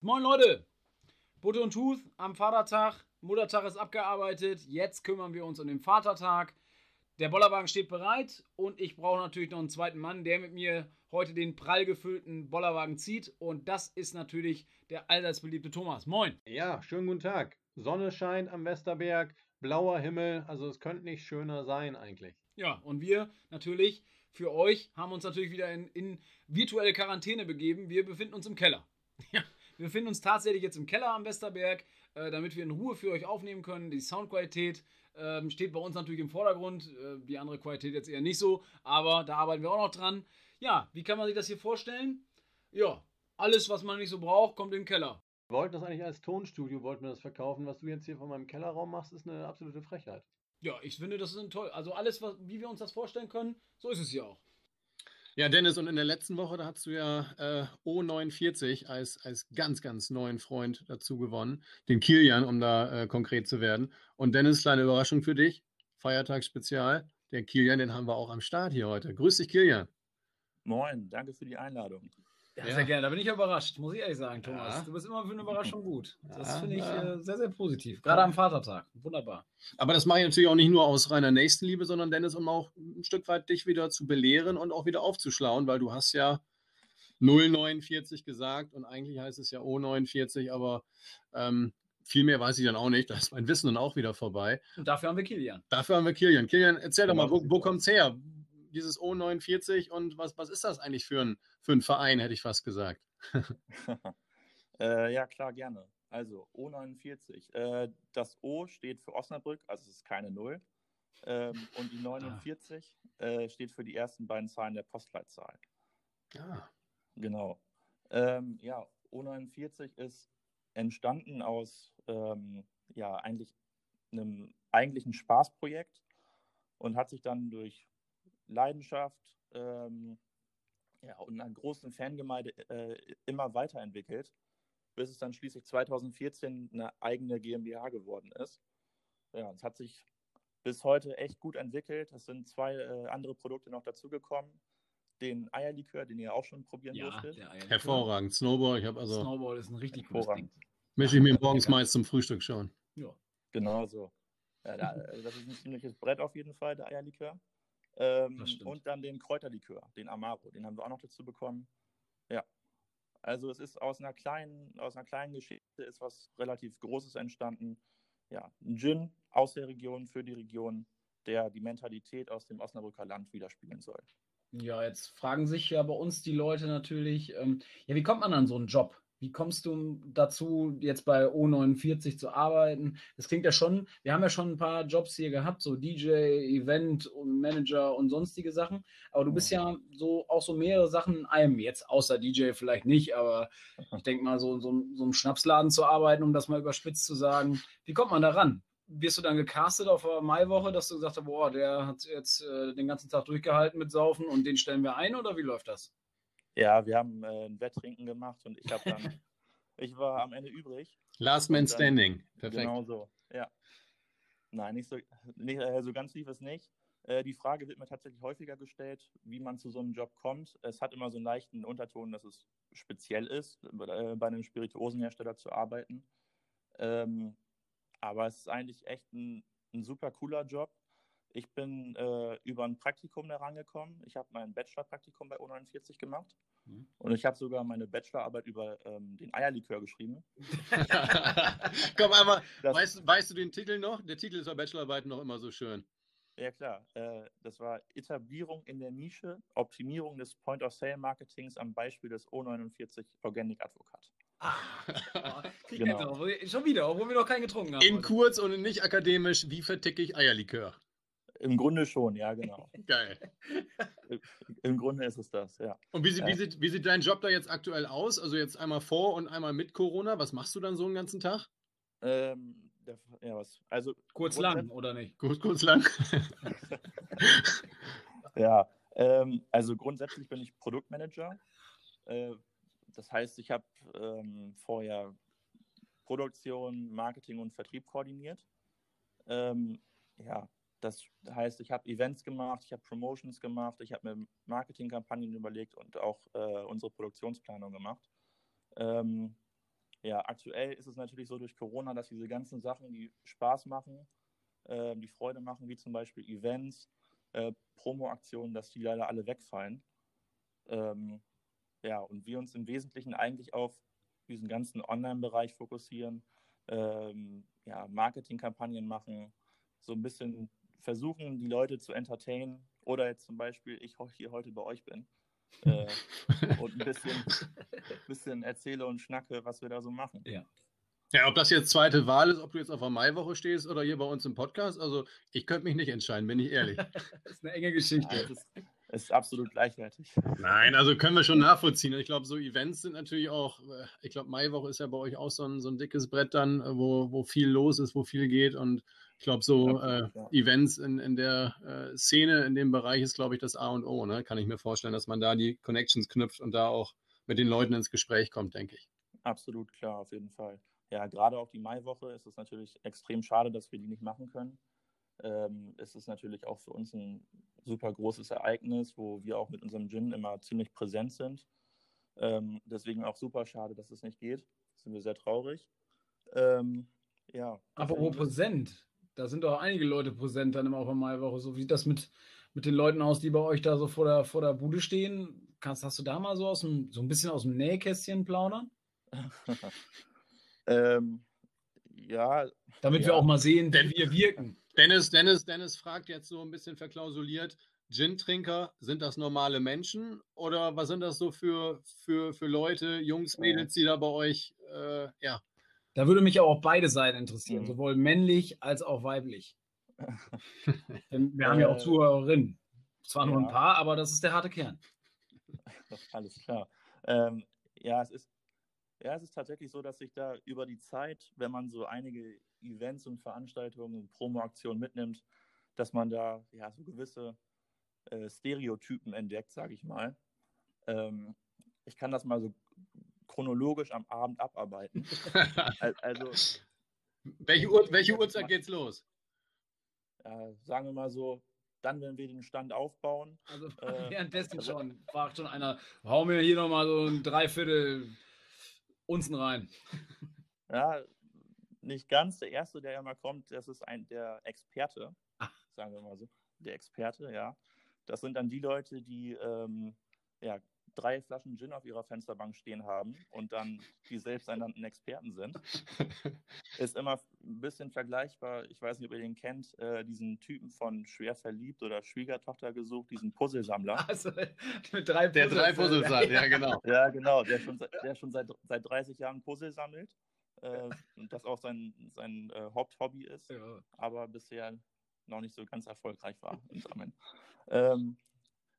Moin Leute, Butter und Tooth am Vatertag. Muttertag ist abgearbeitet. Jetzt kümmern wir uns um den Vatertag. Der Bollerwagen steht bereit und ich brauche natürlich noch einen zweiten Mann, der mit mir heute den prall gefüllten Bollerwagen zieht. Und das ist natürlich der allseits beliebte Thomas. Moin. Ja, schönen guten Tag. Sonne scheint am Westerberg, blauer Himmel, also es könnte nicht schöner sein eigentlich. Ja, und wir natürlich für euch haben uns natürlich wieder in, in virtuelle Quarantäne begeben. Wir befinden uns im Keller. Ja, wir befinden uns tatsächlich jetzt im Keller am Westerberg, äh, damit wir in Ruhe für euch aufnehmen können. Die Soundqualität ähm, steht bei uns natürlich im Vordergrund, äh, die andere Qualität jetzt eher nicht so, aber da arbeiten wir auch noch dran. Ja, wie kann man sich das hier vorstellen? Ja, alles, was man nicht so braucht, kommt in den Keller. Wir wollten das eigentlich als Tonstudio, wollten wir das verkaufen. Was du jetzt hier von meinem Kellerraum machst, ist eine absolute Frechheit. Ja, ich finde, das ist toll. Also alles, was, wie wir uns das vorstellen können, so ist es hier auch. Ja, Dennis, und in der letzten Woche, da hast du ja äh, O49 als, als ganz, ganz neuen Freund dazu gewonnen, den Kilian, um da äh, konkret zu werden. Und Dennis, kleine Überraschung für dich, Feiertagsspezial, der Kilian, den haben wir auch am Start hier heute. Grüß dich, Kilian. Moin, danke für die Einladung. Ja, ja, sehr gerne. Da bin ich überrascht, muss ich ehrlich sagen, Thomas. Ja. Du bist immer für eine Überraschung gut. Das ja, finde ich äh, sehr, sehr positiv. Gerade am Vatertag. Wunderbar. Aber das mache ich natürlich auch nicht nur aus reiner Nächstenliebe, sondern Dennis, um auch ein Stück weit dich wieder zu belehren und auch wieder aufzuschlauen, weil du hast ja 049 gesagt und eigentlich heißt es ja O49, aber ähm, viel mehr weiß ich dann auch nicht. Da ist mein Wissen dann auch wieder vorbei. Und dafür haben wir Kilian. Dafür haben wir Kilian. Kilian, erzähl doch mal, wo, wo es her? Dieses O49 und was, was ist das eigentlich für ein, für ein Verein, hätte ich fast gesagt. äh, ja, klar, gerne. Also O49. Äh, das O steht für Osnabrück, also es ist keine Null. Ähm, und die 49 ah. äh, steht für die ersten beiden Zahlen der Postleitzahl. Ah. Genau. Ähm, ja, O49 ist entstanden aus ähm, ja, eigentlich einem eigentlichen Spaßprojekt und hat sich dann durch Leidenschaft ähm, ja, und einer großen Fangemeinde äh, immer weiterentwickelt, bis es dann schließlich 2014 eine eigene GmbH geworden ist. Ja, es hat sich bis heute echt gut entwickelt. Es sind zwei äh, andere Produkte noch dazugekommen. Den Eierlikör, den ihr auch schon probieren ja, durftet. Hervorragend. Snowball, ich habe also. Snowball ist ein richtig cooles Ding. Mische ich mir morgens meist zum Frühstück schon. Ja. Genau so. Ja, das ist ein ziemliches Brett auf jeden Fall, der Eierlikör. Ähm, und dann den Kräuterlikör, den Amaro, den haben wir auch noch dazu bekommen. Ja. Also es ist aus einer kleinen, aus einer kleinen Geschichte ist was relativ Großes entstanden. Ja, ein Gin aus der Region für die Region, der die Mentalität aus dem Osnabrücker Land widerspiegeln soll. Ja, jetzt fragen sich ja bei uns die Leute natürlich, ähm, ja, wie kommt man an so einen Job? Wie kommst du dazu, jetzt bei O49 zu arbeiten? Das klingt ja schon, wir haben ja schon ein paar Jobs hier gehabt, so DJ, Event und Manager und sonstige Sachen. Aber du bist ja so auch so mehrere Sachen in einem, jetzt außer DJ vielleicht nicht, aber ich denke mal, so, so, so einem Schnapsladen zu arbeiten, um das mal überspitzt zu sagen. Wie kommt man da ran? Wirst du dann gecastet auf der Maiwoche, dass du gesagt hast, boah, der hat jetzt äh, den ganzen Tag durchgehalten mit Saufen und den stellen wir ein oder wie läuft das? Ja, wir haben äh, ein Wetttrinken gemacht und ich habe dann, ich war am Ende übrig. Last Man Standing, perfekt. Genau so, ja. Nein, nicht so, nicht, äh, so ganz lief es nicht. Äh, die Frage wird mir tatsächlich häufiger gestellt, wie man zu so einem Job kommt. Es hat immer so einen leichten Unterton, dass es speziell ist, äh, bei einem Spirituosenhersteller zu arbeiten. Ähm, aber es ist eigentlich echt ein, ein super cooler Job. Ich bin äh, über ein Praktikum da rangekommen. Ich habe mein Bachelor-Praktikum bei O49 gemacht. Mhm. Und ich habe sogar meine Bachelorarbeit über ähm, den Eierlikör geschrieben. Komm einmal, weißt, weißt, du den Titel noch? Der Titel ist bei Bachelorarbeit noch immer so schön. Ja, klar. Äh, das war Etablierung in der Nische, Optimierung des Point-of-Sale-Marketings am Beispiel des O49 Organic Advocat. Ah, genau. schon wieder, obwohl wir noch keinen getrunken haben. In kurz und nicht akademisch, wie verticke ich Eierlikör? Im Grunde schon, ja, genau. Geil. Im Grunde ist es das, ja. Und wie, wie, sieht, wie sieht dein Job da jetzt aktuell aus? Also jetzt einmal vor und einmal mit Corona. Was machst du dann so einen ganzen Tag? Ähm, ja, was? Also kurz lang oder nicht? Kurz, kurz lang. ja, ähm, also grundsätzlich bin ich Produktmanager. Äh, das heißt, ich habe ähm, vorher Produktion, Marketing und Vertrieb koordiniert. Ähm, ja, das heißt, ich habe Events gemacht, ich habe Promotions gemacht, ich habe mir Marketingkampagnen überlegt und auch äh, unsere Produktionsplanung gemacht. Ähm, ja, aktuell ist es natürlich so durch Corona, dass diese ganzen Sachen, die Spaß machen, äh, die Freude machen, wie zum Beispiel Events, äh, Promo-Aktionen, dass die leider alle wegfallen. Ähm, ja, und wir uns im Wesentlichen eigentlich auf diesen ganzen Online-Bereich fokussieren, ähm, ja, Marketingkampagnen machen, so ein bisschen versuchen, die Leute zu entertainen oder jetzt zum Beispiel, ich hier heute bei euch bin äh, und ein bisschen, bisschen erzähle und schnacke, was wir da so machen. Ja. Ja, ob das jetzt zweite Wahl ist, ob du jetzt auf der Maiwoche stehst oder hier bei uns im Podcast, also ich könnte mich nicht entscheiden, bin ich ehrlich. das ist eine enge Geschichte. Ja, ist, ist, absolut gleichwertig. Nein, also können wir schon nachvollziehen. Ich glaube, so Events sind natürlich auch, äh, ich glaube, Maiwoche ist ja bei euch auch so ein, so ein dickes Brett dann, äh, wo, wo viel los ist, wo viel geht und ich glaube, so äh, Events in, in der äh, Szene, in dem Bereich ist, glaube ich, das A und O. Ne? Kann ich mir vorstellen, dass man da die Connections knüpft und da auch mit den Leuten ins Gespräch kommt, denke ich. Absolut klar, auf jeden Fall ja, gerade auch die Maiwoche ist es natürlich extrem schade, dass wir die nicht machen können. Ähm, es ist natürlich auch für uns ein super großes Ereignis, wo wir auch mit unserem Gin immer ziemlich präsent sind. Ähm, deswegen auch super schade, dass es nicht geht. Sind wir sehr traurig. Ähm, ja. Apropos präsent, da sind doch einige Leute präsent dann immer auf der Maiwoche. So wie sieht das mit, mit den Leuten aus, die bei euch da so vor der, vor der Bude stehen? Kannst, hast du da mal so, aus dem, so ein bisschen aus dem Nähkästchen plaudern? Ähm, ja. Damit ja. wir auch mal sehen, wie wir wirken. Dennis, Dennis, Dennis fragt jetzt so ein bisschen verklausuliert: Gin-Trinker, sind das normale Menschen oder was sind das so für, für, für Leute, Jungs, Mädels, die da bei euch, äh, ja. Da würde mich auch beide Seiten interessieren, mhm. sowohl männlich als auch weiblich. wir haben ja auch äh, Zuhörerinnen. Zwar ja. nur ein paar, aber das ist der harte Kern. Alles klar. Ähm, ja, es ist ja, es ist tatsächlich so, dass sich da über die Zeit, wenn man so einige Events und Veranstaltungen und Promoaktionen mitnimmt, dass man da ja so gewisse äh, Stereotypen entdeckt, sage ich mal. Ähm, ich kann das mal so chronologisch am Abend abarbeiten. also welche, Uhr, welche Uhrzeit geht's los? Äh, sagen wir mal so, dann, wenn wir den Stand aufbauen. Also äh, währenddessen also, schon, fragt schon einer, hau mir hier nochmal so ein Dreiviertel Unzen rein. Ja, nicht ganz. Der erste, der ja mal kommt, das ist ein, der Experte, Ach. sagen wir mal so. Der Experte, ja. Das sind dann die Leute, die ähm, ja, drei Flaschen Gin auf ihrer Fensterbank stehen haben und dann die selbsternannten Experten sind. ist immer ein bisschen vergleichbar. Ich weiß nicht, ob ihr den kennt, äh, diesen Typen von Schwer verliebt oder Schwiegertochter gesucht, diesen Puzzlesammler. Also mit drei Der drei Puzzles hat, ja, genau. Ja, genau, der schon, der schon seit, seit 30 Jahren Puzzle sammelt. Äh, und das auch sein, sein äh, Haupthobby ist, ja. aber bisher noch nicht so ganz erfolgreich war im Sammeln. Ähm,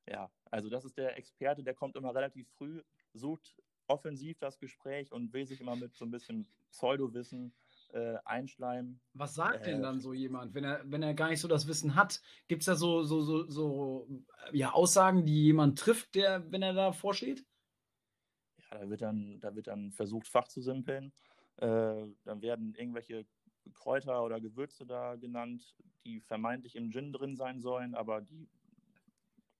ja, also das ist der Experte, der kommt immer relativ früh, sucht offensiv das Gespräch und will sich immer mit so ein bisschen Pseudowissen äh, einschleimen. Was sagt äh, denn dann so jemand, wenn er, wenn er gar nicht so das Wissen hat? Gibt es da so, so, so, so ja, Aussagen, die jemand trifft, der, wenn er da vorsteht? Ja, da wird dann, da wird dann versucht, Fach zu simpeln. Äh, dann werden irgendwelche Kräuter oder Gewürze da genannt, die vermeintlich im Gin drin sein sollen, aber die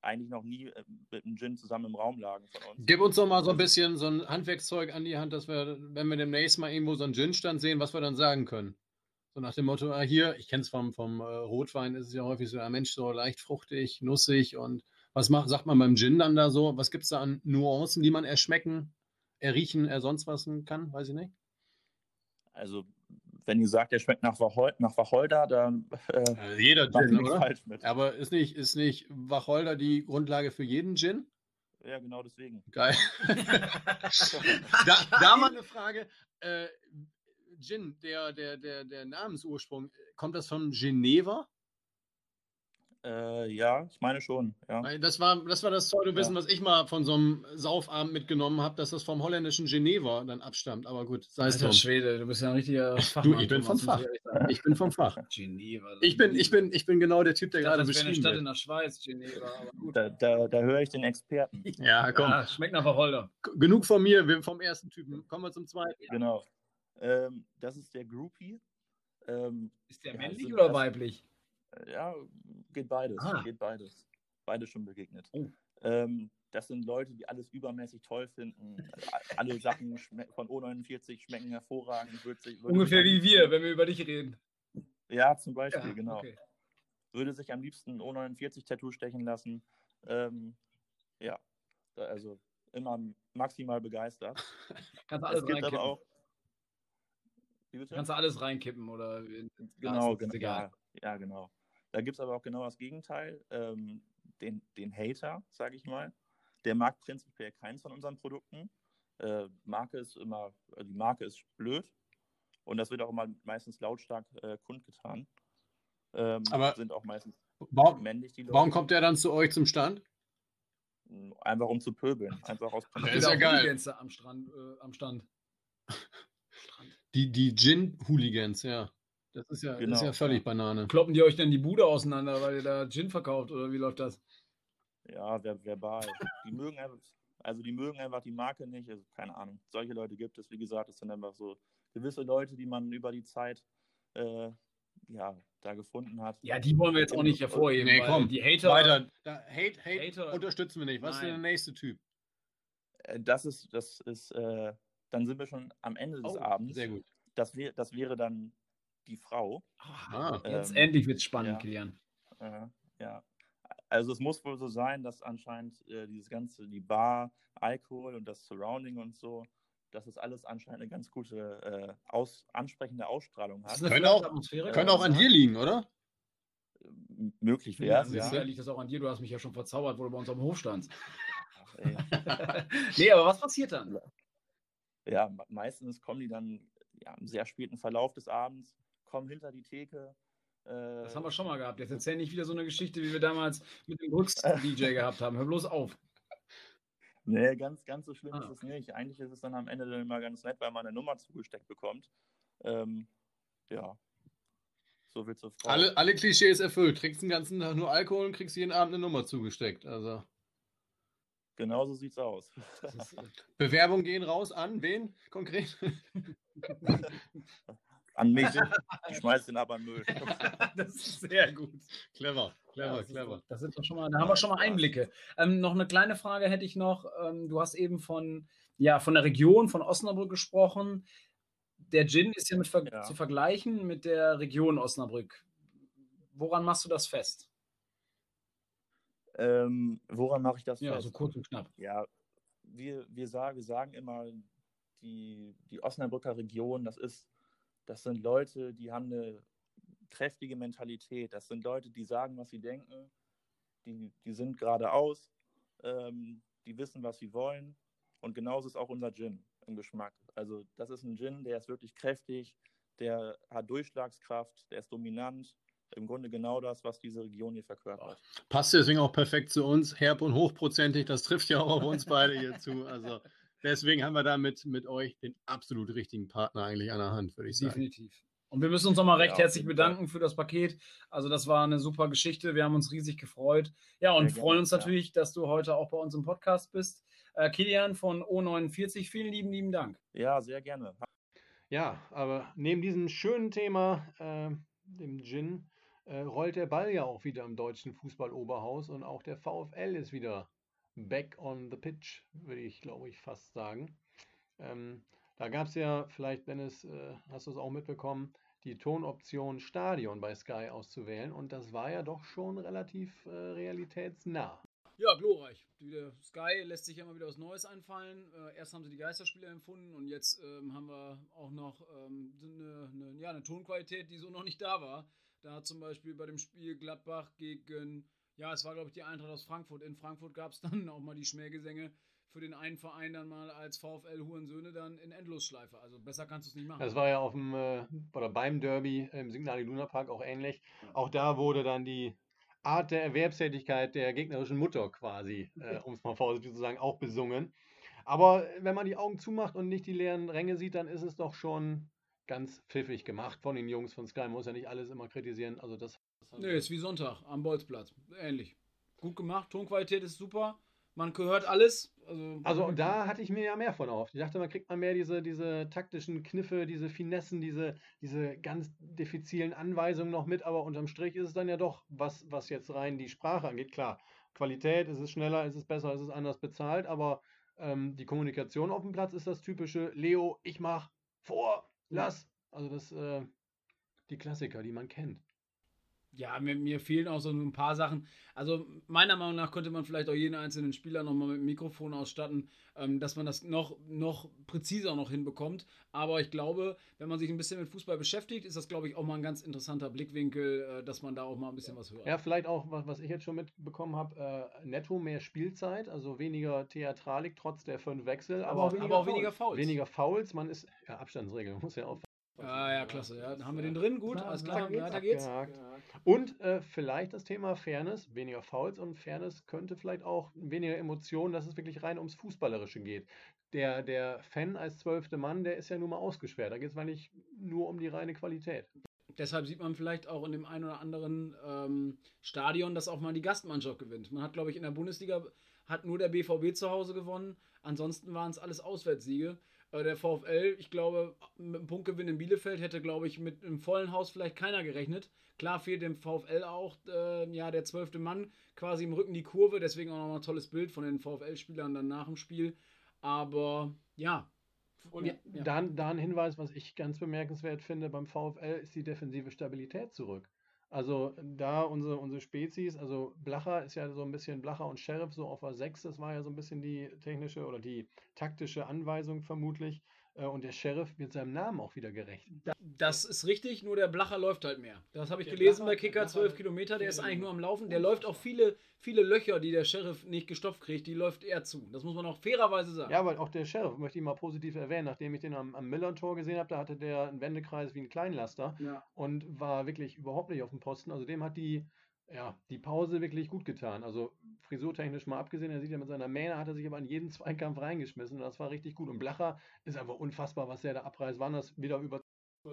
eigentlich noch nie äh, mit einem Gin zusammen im Raum lagen von uns. Gib uns doch mal so ein bisschen so ein Handwerkszeug an die Hand, dass wir, wenn wir demnächst mal irgendwo so einen Gin-Stand sehen, was wir dann sagen können. So nach dem Motto, ah, hier, ich kenne es vom, vom äh, Rotwein, ist es ja häufig so, ein Mensch, so leicht fruchtig, nussig und was macht, sagt man beim Gin dann da so? Was gibt es da an Nuancen, die man erschmecken, erriechen, er sonst was kann? Weiß ich nicht. Also wenn ihr sagt, der schmeckt nach, Wachol nach Wacholder, dann äh, also jeder Gin, oder? Falsch mit. Aber ist nicht, ist nicht Wacholder die Grundlage für jeden Gin? Ja, genau deswegen. Geil. da, da mal eine Frage. Äh, Gin, der, der, der, der Namensursprung, kommt das von Geneva? Äh, ja, ich meine schon. Ja. Das, war, das war das Pseudo-Wissen, ja. was ich mal von so einem Saufabend mitgenommen habe, dass das vom holländischen Geneva dann abstammt. Aber gut, sei es drum. Schwede, du bist ja ein richtiger Fachmann. Du, ich bin vom Fach. Ich bin vom Fach. Geneva. Ich bin, ich, bin, ich bin genau der Typ, der gerade beschrieben wird. eine Stadt in der Schweiz, Geneva. Da, da, da höre ich den Experten. Ja, komm. Ja, schmeckt nach Wacholder. Genug von mir, vom ersten Typen. Kommen wir zum zweiten. Genau. Ähm, das ist der Groupie. Ähm, ist der männlich oder weiblich? Ja, geht beides. Ah. Geht beides. Beides schon begegnet. Oh. Ähm, das sind Leute, die alles übermäßig toll finden. Alle Sachen von O49 schmecken hervorragend. Sich, Ungefähr wie wir, wenn wir über dich reden. Ja, zum Beispiel, ja, genau. Okay. Würde sich am liebsten O49-Tattoo stechen lassen. Ähm, ja, also immer maximal begeistert. Kannst du alles reinkippen. Auch, Kannst du alles reinkippen oder genau, genau ja, ja, genau. Da gibt es aber auch genau das Gegenteil. Ähm, den, den Hater, sage ich mal. Der mag prinzipiell keins von unseren Produkten. Äh, Marke ist immer, äh, die Marke ist blöd und das wird auch immer meistens lautstark äh, kundgetan. Ähm, aber sind auch meistens warum, männlich die Leute. Warum kommt der dann zu euch zum Stand? Einfach um zu pöbeln. Einfach aus Prinzip. ist ja geil. am, Strand, äh, am Stand. Die, die Gin-Hooligans, ja. Das ist ja, genau. das ist ja völlig Banane. Kloppen die euch denn die Bude auseinander, weil ihr da Gin verkauft oder wie läuft das? Ja, ver verbal. die mögen einfach, also die mögen einfach die Marke nicht. Also keine Ahnung. Solche Leute gibt es. Wie gesagt, es sind einfach so gewisse Leute, die man über die Zeit äh, ja, da gefunden hat. Ja, die wollen wir jetzt auch nicht hervorheben. Nee, komm, die Hater. Weiter. Da, Hate, Hate Hater. unterstützen wir nicht. Was Nein. ist denn der nächste Typ? Äh, das ist, das ist, äh, dann sind wir schon am Ende des oh, Abends. Sehr gut. Das, wär, das wäre dann die Frau. Ah, jetzt ähm, endlich wird es spannend, ja, Kilian. Äh, ja. Also es muss wohl so sein, dass anscheinend äh, dieses ganze, die Bar, Alkohol und das Surrounding und so, dass es alles anscheinend eine ganz gute, äh, aus, ansprechende Ausstrahlung hat. Können auch, können auch an dir liegen, oder? Möglich wäre es. Ja, ja. liegt das auch an dir. Du hast mich ja schon verzaubert, wo du bei uns am Hof standst. nee, aber was passiert dann? Ja, meistens kommen die dann ja, im sehr späten Verlauf des Abends, kommen hinter die Theke. Äh, das haben wir schon mal gehabt. Jetzt erzähl nicht wieder so eine Geschichte, wie wir damals mit dem Brooks-DJ gehabt haben. Hör bloß auf. Nee, ganz, ganz so schlimm ah, ist es nicht. Eigentlich ist es dann am Ende dann immer ganz nett, weil man eine Nummer zugesteckt bekommt. Ähm, ja. So viel zur Frau. Alle, alle Klischees erfüllt. Trinkst den ganzen Tag nur Alkohol und kriegst jeden Abend eine Nummer zugesteckt. Also. Genau so sieht's aus. Bewerbungen gehen raus an wen konkret? an mich. Ich schmeiß den aber in Müll. das ist sehr gut. Clever, clever, ja, clever. Das doch schon mal, da haben wir schon mal Einblicke. Ähm, noch eine kleine Frage hätte ich noch. Ähm, du hast eben von, ja, von der Region, von Osnabrück gesprochen. Der Gin ist ja, mit ver ja. zu vergleichen mit der Region Osnabrück. Woran machst du das fest? Ähm, woran mache ich das ja, fest? Ja, so kurz und knapp. Ja, wir, wir, sagen, wir sagen immer, die, die Osnabrücker Region, das ist, das sind Leute, die haben eine kräftige Mentalität. Das sind Leute, die sagen, was sie denken. Die, die sind geradeaus. Ähm, die wissen, was sie wollen. Und genauso ist auch unser Gin im Geschmack. Also das ist ein Gin, der ist wirklich kräftig, der hat Durchschlagskraft, der ist dominant, im Grunde genau das, was diese Region hier verkörpert. Passt deswegen auch perfekt zu uns, herb und hochprozentig, das trifft ja auch auf uns beide hier zu. Also deswegen haben wir da mit, mit euch den absolut richtigen Partner eigentlich an der Hand, würde ich sagen. Definitiv. Und wir müssen uns nochmal recht ja, herzlich bedanken für das Paket. Also das war eine super Geschichte. Wir haben uns riesig gefreut. Ja, und Sehr freuen gerne, uns natürlich, ja. dass du heute auch bei uns im Podcast bist. Äh, Kilian von O49, vielen lieben, lieben Dank. Ja, sehr gerne. Ja, aber neben diesem schönen Thema, äh, dem Gin, äh, rollt der Ball ja auch wieder im deutschen Fußballoberhaus und auch der VfL ist wieder back on the pitch, würde ich glaube ich fast sagen. Ähm, da gab es ja, vielleicht Dennis, äh, hast du es auch mitbekommen, die Tonoption Stadion bei Sky auszuwählen und das war ja doch schon relativ äh, realitätsnah. Ja, glorreich. Der Sky lässt sich ja immer wieder was Neues einfallen. Äh, erst haben sie die Geisterspiele empfunden und jetzt ähm, haben wir auch noch ähm, eine, ja, eine Tonqualität, die so noch nicht da war. Da hat zum Beispiel bei dem Spiel Gladbach gegen, ja, es war glaube ich die Eintracht aus Frankfurt. In Frankfurt gab es dann auch mal die Schmähgesänge für den einen Verein dann mal als VfL Hurensöhne dann in Endlosschleife. Also besser kannst du es nicht machen. Das war ja auf dem äh, oder beim Derby im Signal Iduna Park auch ähnlich. Auch da wurde dann die Art der Erwerbstätigkeit der gegnerischen Mutter quasi, äh, um es mal vorsichtig zu sagen, auch besungen. Aber wenn man die Augen zumacht und nicht die leeren Ränge sieht, dann ist es doch schon ganz pfiffig gemacht von den Jungs von Sky. Man muss ja nicht alles immer kritisieren. Also das. das nee, ist wie Sonntag am Bolzplatz. Ähnlich. Gut gemacht. Tonqualität ist super. Man gehört alles. Also, also da hatte ich mir ja mehr von auf. Ich dachte, man kriegt man mehr diese, diese taktischen Kniffe, diese Finessen, diese, diese ganz diffizilen Anweisungen noch mit, aber unterm Strich ist es dann ja doch, was, was jetzt rein die Sprache angeht. Klar, Qualität, es ist schneller, es ist besser, es ist anders bezahlt, aber ähm, die Kommunikation auf dem Platz ist das typische Leo, ich mach vor, lass. Also das, äh, die Klassiker, die man kennt. Ja, mir, mir, fehlen auch so ein paar Sachen. Also meiner Meinung nach könnte man vielleicht auch jeden einzelnen Spieler nochmal mit dem Mikrofon ausstatten, ähm, dass man das noch, noch präziser noch hinbekommt. Aber ich glaube, wenn man sich ein bisschen mit Fußball beschäftigt, ist das, glaube ich, auch mal ein ganz interessanter Blickwinkel, äh, dass man da auch mal ein bisschen was hört. Ja, vielleicht auch, was, was ich jetzt schon mitbekommen habe, äh, netto mehr Spielzeit, also weniger Theatralik trotz der fünf Wechsel. Aber, aber auch, weniger, aber auch weniger Fouls. Weniger Fouls, man ist, ja, Abstandsregel, muss ja auch Ah, ja, klasse. Ja, dann haben wir den drin. Gut, alles klar. Weiter geht's. Weiter geht's. Und äh, vielleicht das Thema Fairness, weniger Fouls und Fairness könnte vielleicht auch weniger Emotionen, dass es wirklich rein ums Fußballerische geht. Der, der Fan als zwölfte Mann, der ist ja nun mal ausgesperrt. Da geht es eigentlich nur um die reine Qualität. Deshalb sieht man vielleicht auch in dem einen oder anderen ähm, Stadion, dass auch mal die Gastmannschaft gewinnt. Man hat, glaube ich, in der Bundesliga hat nur der BVB zu Hause gewonnen. Ansonsten waren es alles Auswärtssiege. Der VfL, ich glaube, mit einem Punktgewinn in Bielefeld hätte, glaube ich, mit einem vollen Haus vielleicht keiner gerechnet. Klar fehlt dem VfL auch äh, ja, der zwölfte Mann quasi im Rücken die Kurve, deswegen auch nochmal ein tolles Bild von den VfL-Spielern dann nach dem Spiel. Aber ja. Und ja, ja. Dann, da ein Hinweis, was ich ganz bemerkenswert finde beim VfL, ist die defensive Stabilität zurück. Also da unsere, unsere Spezies, also Blacher ist ja so ein bisschen Blacher und Sheriff so auf der 6, das war ja so ein bisschen die technische oder die taktische Anweisung vermutlich. Äh, und der Sheriff wird seinem Namen auch wieder gerecht. Das ist richtig, nur der Blacher läuft halt mehr. Das habe ich der gelesen Blacher, bei Kicker, 12 Kilometer, der ist eigentlich nur am Laufen. Der läuft auch viele, viele Löcher, die der Sheriff nicht gestopft kriegt, die läuft er zu. Das muss man auch fairerweise sagen. Ja, weil auch der Sheriff, möchte ich mal positiv erwähnen, nachdem ich den am, am Miller-Tor gesehen habe, da hatte der einen Wendekreis wie ein Kleinlaster ja. und war wirklich überhaupt nicht auf dem Posten. Also dem hat die ja, die Pause wirklich gut getan. Also frisurtechnisch mal abgesehen, er sieht ja mit seiner Mähne, hat er sich aber in jeden Zweikampf reingeschmissen und das war richtig gut. Und Blacher ist einfach unfassbar, was der da abreißt. Waren das wieder über.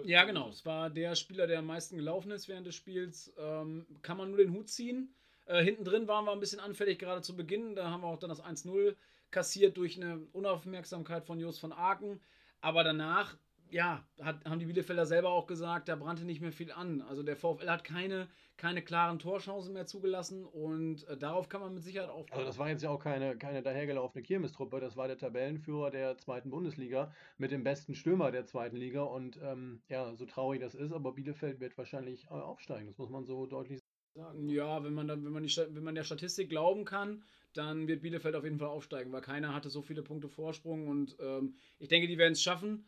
Ja, genau. Es war der Spieler, der am meisten gelaufen ist während des Spiels. Ähm, kann man nur den Hut ziehen. Äh, hinten drin waren wir ein bisschen anfällig, gerade zu Beginn. Da haben wir auch dann das 1-0 kassiert durch eine Unaufmerksamkeit von Jos von Aken. Aber danach ja, hat, haben die Bielefelder selber auch gesagt, da brannte nicht mehr viel an. Also der VfL hat keine, keine klaren Torchancen mehr zugelassen und äh, darauf kann man mit Sicherheit aufbauen. Also das war jetzt ja auch keine, keine dahergelaufene Kirmestruppe, das war der Tabellenführer der zweiten Bundesliga mit dem besten Stürmer der zweiten Liga und ähm, ja, so traurig das ist, aber Bielefeld wird wahrscheinlich äh, aufsteigen, das muss man so deutlich sagen. Ja, wenn man, dann, wenn, man die, wenn man der Statistik glauben kann, dann wird Bielefeld auf jeden Fall aufsteigen, weil keiner hatte so viele Punkte Vorsprung und ähm, ich denke, die werden es schaffen.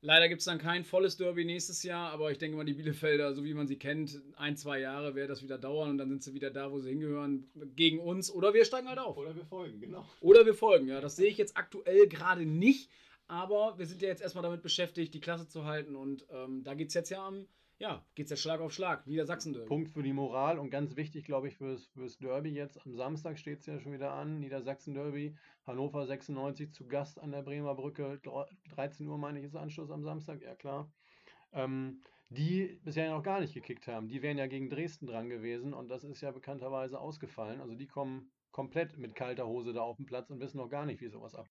Leider gibt es dann kein volles Derby nächstes Jahr, aber ich denke mal, die Bielefelder, so wie man sie kennt, ein, zwei Jahre wird das wieder dauern und dann sind sie wieder da, wo sie hingehören, gegen uns oder wir steigen halt auf. Oder wir folgen, genau. Oder wir folgen, ja. Das sehe ich jetzt aktuell gerade nicht, aber wir sind ja jetzt erstmal damit beschäftigt, die Klasse zu halten und ähm, da geht es jetzt ja am ja, geht es ja Schlag auf Schlag. Niedersachsen-Derby. Punkt für die Moral und ganz wichtig, glaube ich, fürs, fürs Derby jetzt. Am Samstag steht es ja schon wieder an. Niedersachsen-Derby. Hannover 96 zu Gast an der Bremer Brücke. 13 Uhr, meine ich, ist Anschluss am Samstag. Ja, klar. Ähm, die bisher noch gar nicht gekickt haben. Die wären ja gegen Dresden dran gewesen und das ist ja bekannterweise ausgefallen. Also die kommen komplett mit kalter Hose da auf den Platz und wissen noch gar nicht, wie sowas ab.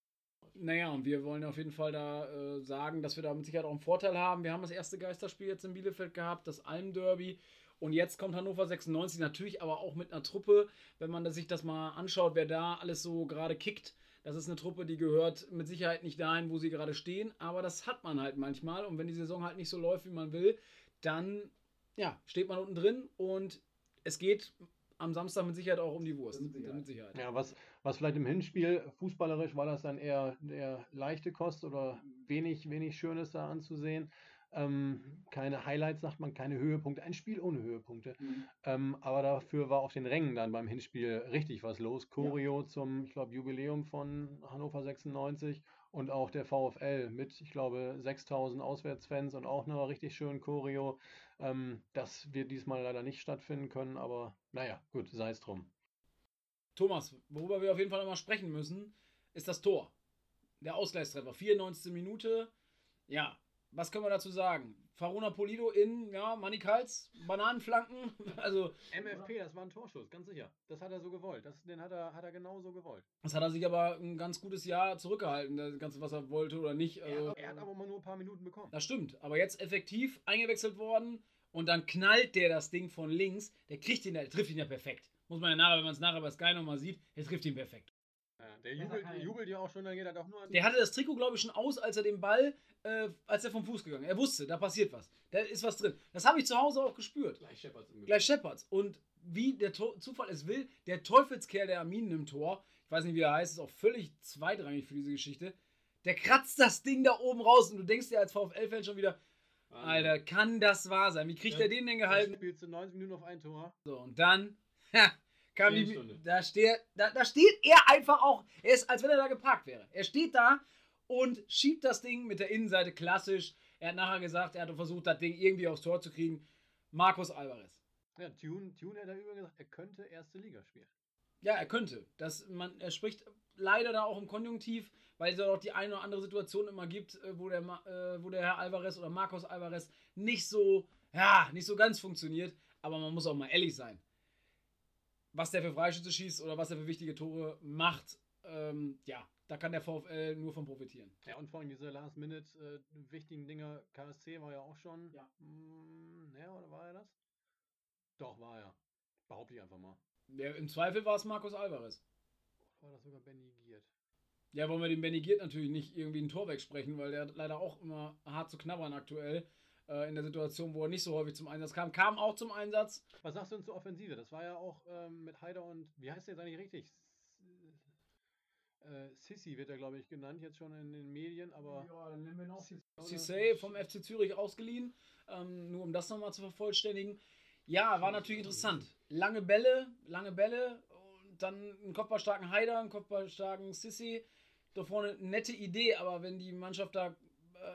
Naja, und wir wollen auf jeden Fall da äh, sagen, dass wir da mit Sicherheit auch einen Vorteil haben. Wir haben das erste Geisterspiel jetzt in Bielefeld gehabt, das Alm-Derby. Und jetzt kommt Hannover 96 natürlich aber auch mit einer Truppe, wenn man sich das mal anschaut, wer da alles so gerade kickt. Das ist eine Truppe, die gehört mit Sicherheit nicht dahin, wo sie gerade stehen, aber das hat man halt manchmal. Und wenn die Saison halt nicht so läuft, wie man will, dann ja, steht man unten drin und es geht am Samstag mit Sicherheit auch um die Wurst. Mit Sicherheit. Mit Sicherheit. Ja, was, was vielleicht im Hinspiel fußballerisch war das dann eher der leichte Kost oder wenig, wenig Schönes da anzusehen. Ähm, keine Highlights, sagt man, keine Höhepunkte. Ein Spiel ohne Höhepunkte. Mhm. Ähm, aber dafür war auf den Rängen dann beim Hinspiel richtig was los. Choreo ja. zum, ich glaube, Jubiläum von Hannover 96 und auch der VfL mit, ich glaube, 6000 Auswärtsfans und auch einer richtig schönen Choreo. Ähm, das wird diesmal leider nicht stattfinden können, aber naja, gut, sei es drum. Thomas, worüber wir auf jeden Fall nochmal sprechen müssen, ist das Tor. Der Ausgleichstreffer, 94. Minute. Ja, was können wir dazu sagen? Faruna Polido in, ja, Manikals, Bananenflanken. Also, MFP, das war ein Torschuss, ganz sicher. Das hat er so gewollt. Das, den hat er, hat er genau so gewollt. Das hat er sich aber ein ganz gutes Jahr zurückgehalten, das Ganze, was er wollte oder nicht. Also, er, hat aber mal nur ein paar Minuten bekommen. Das stimmt. Aber jetzt effektiv eingewechselt worden und dann knallt der das Ding von links. Der kriegt ihn, der trifft ihn ja perfekt. muss man ja nachher, wenn man es nachher bei Sky nochmal sieht, er trifft ihn perfekt. Ja, der jubelt, jubelt ja auch schon, dann geht er doch nur an. Der hatte das Trikot, glaube ich, schon aus, als er den Ball, äh, als er vom Fuß gegangen ist. Er wusste, da passiert was. Da ist was drin. Das habe ich zu Hause auch gespürt. Gleich Shepherds im Gleich Shepherds. Und wie der to Zufall es will, der Teufelskerl der Arminen im Tor, ich weiß nicht, wie er heißt, ist auch völlig zweitrangig für diese Geschichte, der kratzt das Ding da oben raus und du denkst dir als VfL-Fan schon wieder, Alter, kann das wahr sein? Wie kriegt Ja, er den denn gehalten? Spielst du 90 Minuten auf ein Tor. So, und dann, ha, kam die, da, steht, da, da steht er einfach auch, er ist, als wenn er da geparkt wäre. Er steht da und schiebt das Ding mit der Innenseite klassisch. Er hat nachher gesagt, er hat versucht, das Ding irgendwie aufs Tor zu kriegen. Markus Alvarez. Ja, Tune, Tune hat da übrigens gesagt, er könnte erste Liga spielen. Ja, er könnte. Das, man, er spricht leider da auch im Konjunktiv, weil es ja auch die eine oder andere Situation immer gibt, äh, wo der, Ma- äh, wo der Herr Alvarez oder Marcos Alvarez nicht so, ja, nicht so ganz funktioniert. Aber man muss auch mal ehrlich sein. Was der für Freischütze schießt oder was er für wichtige Tore macht, ähm, ja, da kann der VfL nur von profitieren. Ja, und vor allem diese Last-Minute äh, wichtigen Dinger, KSC war ja auch schon. Ja. Mm, ja, oder war er das? Doch, war er. Behaupte ich einfach mal. Ja, Im Zweifel war es Marcos Alvarez. War das sogar Benny Giert? Ja, wollen wir den Benny Giert natürlich nicht irgendwie ein Tor wegsprechen, weil der hat leider auch immer hart zu knabbern aktuell. Äh, in der Situation, wo er nicht so häufig zum Einsatz kam. Kam auch zum Einsatz. Was sagst du denn zur Offensive? Das war ja auch ähm, mit Haider und, wie heißt der jetzt eigentlich richtig? Äh, Sissi wird er, glaube ich, genannt, jetzt schon in den Medien, aber. dann nehmen wir noch Cissé Cissé vom FC Zürich ausgeliehen, ähm, nur um das nochmal zu vervollständigen. Ja, war natürlich interessant. Lange Bälle, lange Bälle und dann einen kopfballstarken Haider, einen kopfballstarken Sissi. Da vorne eine nette Idee, aber wenn die Mannschaft da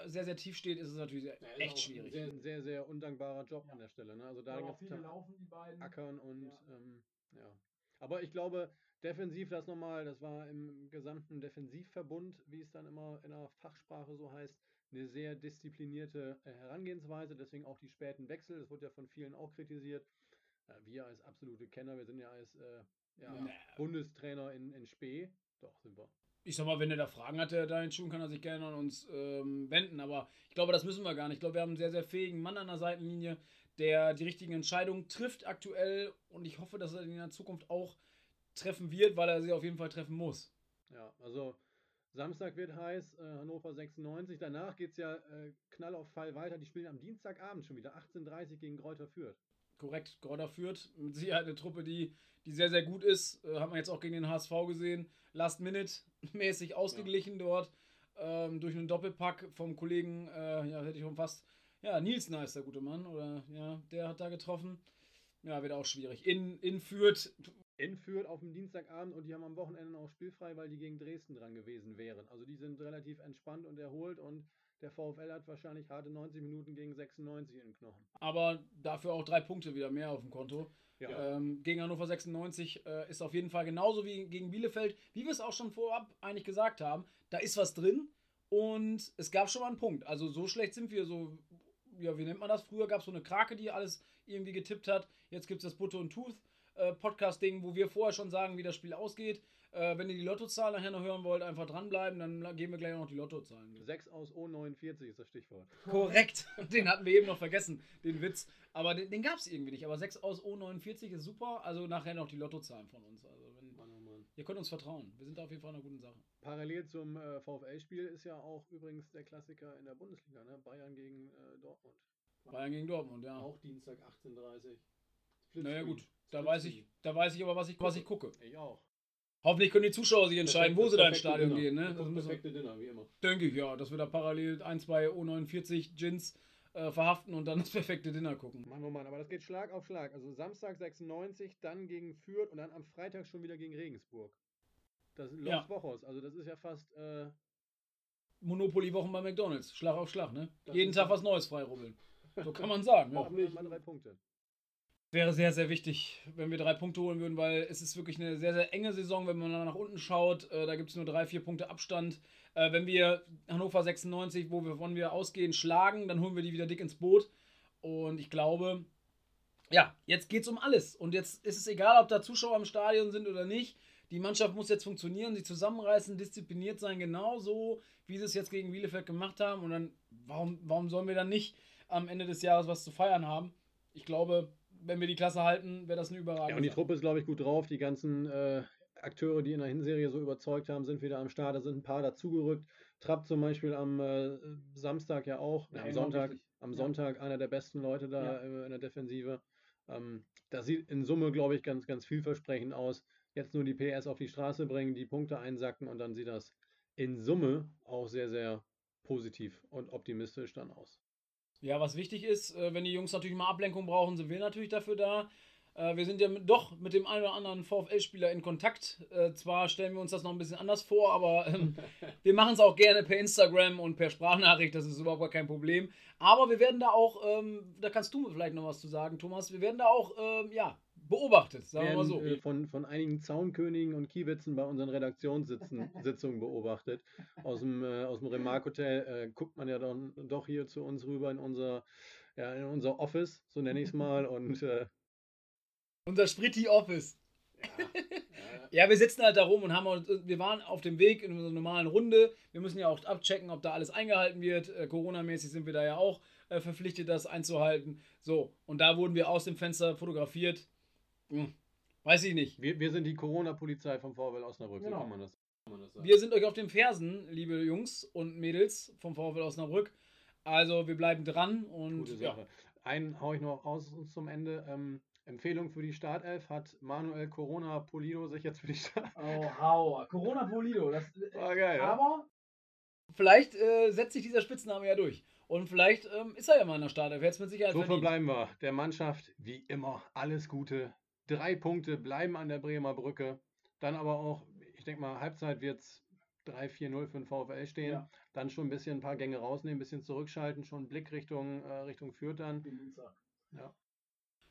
sehr, sehr tief steht, ist es natürlich sehr, Ja, echt schwierig. Ein sehr, sehr, sehr undankbarer Job an der Stelle. Ne? Also da Ja, viele laufen, die beiden. ackern und Ja. ähm, ja. Aber ich glaube, defensiv das nochmal, das war im gesamten Defensivverbund, wie es dann immer in der Fachsprache so heißt, eine sehr disziplinierte äh, Herangehensweise, deswegen auch die späten Wechsel, das wurde ja von vielen auch kritisiert. Äh, wir als absolute Kenner, wir sind ja als äh, ja, Ja. Bundestrainer in, in Spee, doch sind wir. Ich sag mal, wenn er da Fragen hat, der da in den Schuhen, kann er sich gerne an uns ähm, wenden. Aber ich glaube, das müssen wir gar nicht. Ich glaube, wir haben einen sehr, sehr fähigen Mann an der Seitenlinie, der die richtigen Entscheidungen trifft aktuell. Und ich hoffe, dass er in der Zukunft auch treffen wird, weil er sie auf jeden Fall treffen muss. Ja, also Samstag wird heiß, äh, Hannover 96. Danach geht es ja äh, Knall auf Fall weiter. Die spielen am Dienstagabend schon wieder 18.30 gegen Kräuter Fürth. Korrekt, Grodder führt. Mit Sicherheit eine Truppe, die, die sehr, sehr gut ist. Äh, hat man jetzt auch gegen den HSV gesehen. Last Minute mäßig ausgeglichen dort. Ähm, durch einen Doppelpack vom Kollegen, äh, ja, hätte ich schon fast. Ja, Nielsen heißt der gute Mann. Oder ja, der hat da getroffen. Ja, wird auch schwierig. In, in Fürth. In Fürth auf dem Dienstagabend und die haben am Wochenende auch spielfrei, weil die gegen Dresden dran gewesen wären. Also die sind relativ entspannt und erholt und der VfL hat wahrscheinlich harte 90 Minuten gegen 96 in den Knochen. Aber dafür auch drei Punkte wieder mehr auf dem Konto. Ja. Ähm, gegen Hannover 96 äh, ist auf jeden Fall genauso wie gegen Bielefeld, wie wir es auch schon vorab eigentlich gesagt haben. Da ist was drin und es gab schon mal einen Punkt. Also so schlecht sind wir so. Ja, wie nennt man das? Früher gab es so eine Krake, die alles irgendwie getippt hat. Jetzt gibt es das Butter und Tooth äh, Podcast-Ding, wo wir vorher schon sagen, wie das Spiel ausgeht. Äh, wenn ihr die Lottozahlen nachher noch hören wollt, einfach dranbleiben, dann geben wir gleich noch die Lottozahlen. 6 aus O49 ist das Stichwort. Korrekt. Den hatten wir eben noch vergessen, den Witz. Aber den, den gab es irgendwie nicht. Aber 6 aus O49 ist super. Also nachher noch die Lottozahlen von uns. Also wenn, Mann, oh Mann. ihr könnt uns vertrauen. Wir sind da auf jeden Fall in einer guten Sache. Parallel zum äh, VfL-Spiel ist ja auch übrigens der Klassiker in der Bundesliga, ne? Bayern gegen äh, Dortmund. Bayern gegen Dortmund, ja. Auch Dienstag 18.30 Naja gut, da weiß ich, da weiß ich aber, was ich, was ich gucke. Ich auch. Hoffentlich können die Zuschauer sich entscheiden, wo Das sie da ins Stadion Dinner. gehen. Ne? Das Das müssen wir, perfekte Dinner, wie immer. denke ich, ja, dass wir da parallel ein, zwei O49 Gins äh, verhaften und dann das perfekte Dinner gucken. Mann, oh Mann, aber das geht Schlag auf Schlag. Also Samstag 96, dann gegen Fürth und dann am Freitag schon wieder gegen Regensburg. Das ist Los Ja. Wochos, also das ist ja fast, äh, Monopoly-Wochen bei McDonalds. Schlag auf Schlag, ne? Das Jeden ist Tag was Neues freirubbeln. So kann man sagen. ja. Mal drei Punkte. Wäre sehr, sehr wichtig, wenn wir drei Punkte holen würden, weil es ist wirklich eine sehr, sehr enge Saison, wenn man nach unten schaut. Äh, da gibt es nur drei, vier Punkte Abstand. Äh, wenn wir Hannover 96, wo wir, wovon wir ausgehen, schlagen, dann holen wir die wieder dick ins Boot. Und ich glaube, ja, jetzt geht es um alles. Und jetzt ist es egal, ob da Zuschauer im Stadion sind oder nicht. Die Mannschaft muss jetzt funktionieren, sich zusammenreißen, diszipliniert sein, genauso wie sie es jetzt gegen Bielefeld gemacht haben. Und dann, warum, warum sollen wir dann nicht am Ende des Jahres was zu feiern haben? Ich glaube, wenn wir die Klasse halten, wäre das eine überragende Ja, und die. Truppe ist, glaube ich, gut drauf. Die ganzen äh, Akteure, die in der Hinserie so überzeugt haben, sind wieder am Start. Da sind ein paar dazugerückt. Trapp zum Beispiel am äh, Samstag ja auch, Ja, am enorm Sonntag, am Ja. Sonntag einer der besten Leute da Ja. äh, in der Defensive. Ähm, das sieht in Summe, glaube ich, ganz, ganz vielversprechend aus. Jetzt nur die PS auf die Straße bringen, die Punkte einsacken und dann sieht das in Summe auch sehr, sehr positiv und optimistisch dann aus. Ja, was wichtig ist, äh, wenn die Jungs natürlich mal Ablenkung brauchen, sind wir natürlich dafür da. Äh, Wir sind ja doch mit dem einen oder anderen VfL-Spieler in Kontakt. Äh, Zwar stellen wir uns das noch ein bisschen anders vor, aber ähm, wir machen es auch gerne per Instagram und per Sprachnachricht, das ist überhaupt gar kein Problem. Aber wir werden da auch, ähm, da kannst du vielleicht noch was zu sagen, Thomas, wir werden da auch, ähm, ja, beobachtet, sagen wir mal so. werden, äh, von, von einigen Zaunkönigen und Kiewitzen bei unseren Redaktionssitzungen Sitzungen beobachtet. Aus dem, äh, aus dem Remark-Hotel äh, guckt man ja dann doch hier zu uns rüber in unser, ja, in unser Office, so nenne ich es mal. Und äh, Unser Spritti Office. ja, Ja, wir sitzen halt da rum und haben uns, wir waren auf dem Weg in unserer normalen Runde. Wir müssen ja auch abchecken, ob da alles eingehalten wird. Äh, Corona-mäßig sind wir da ja auch äh, verpflichtet, das einzuhalten. So, und da wurden wir aus dem Fenster fotografiert. Hm, weiß ich nicht. wir, wir sind die Corona-Polizei vom VfL Osnabrück, Genau. so kann man das, kann man das sagen. Wir sind euch auf den Fersen, liebe Jungs und Mädels vom VfL Osnabrück. Also, wir bleiben dran und Gute ja, Sache. Einen hau ich noch raus zum Ende. Ähm, Empfehlung für die Startelf hat Manuel Corona Polido sich jetzt für die Start. Oh, hau. Corona Polido. Das, War geil, ja? aber vielleicht äh, setzt sich dieser Spitzname ja durch. Und vielleicht ähm, ist er ja mal in der Startelf. Jetzt mit Sicherheit So verdient. verbleiben wir. Der Mannschaft, wie immer, alles Gute. Drei Punkte bleiben an der Bremer Brücke. Dann aber auch, ich denke mal, Halbzeit wird es 3-4-0 für den VfL stehen. Ja. Dann schon ein bisschen ein paar Gänge rausnehmen, ein bisschen zurückschalten, schon einen Blick Richtung, äh, Richtung Fürth dann. Ja.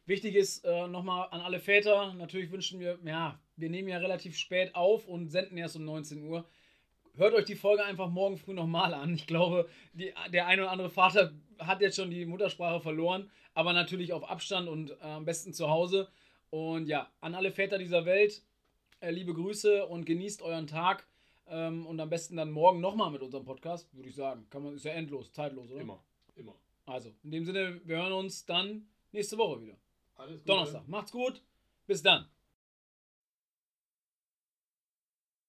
Wichtig ist äh, nochmal an alle Väter, natürlich wünschen wir, ja, wir nehmen ja relativ spät auf und senden erst um 19 Uhr. Hört euch die Folge einfach morgen früh nochmal an. Ich glaube, die, der ein oder andere Vater hat jetzt schon die Muttersprache verloren, aber natürlich auf Abstand und äh, am besten zu Hause. Und ja, an alle Väter dieser Welt, äh, liebe Grüße und genießt euren Tag. Ähm, und am besten dann morgen nochmal mit unserem Podcast, würde ich sagen. Kann man, ist ja endlos, zeitlos, oder? Immer, immer. Also, in dem Sinne, wir hören uns dann nächste Woche wieder. Alles Gute. Donnerstag. Macht's gut. Bis dann.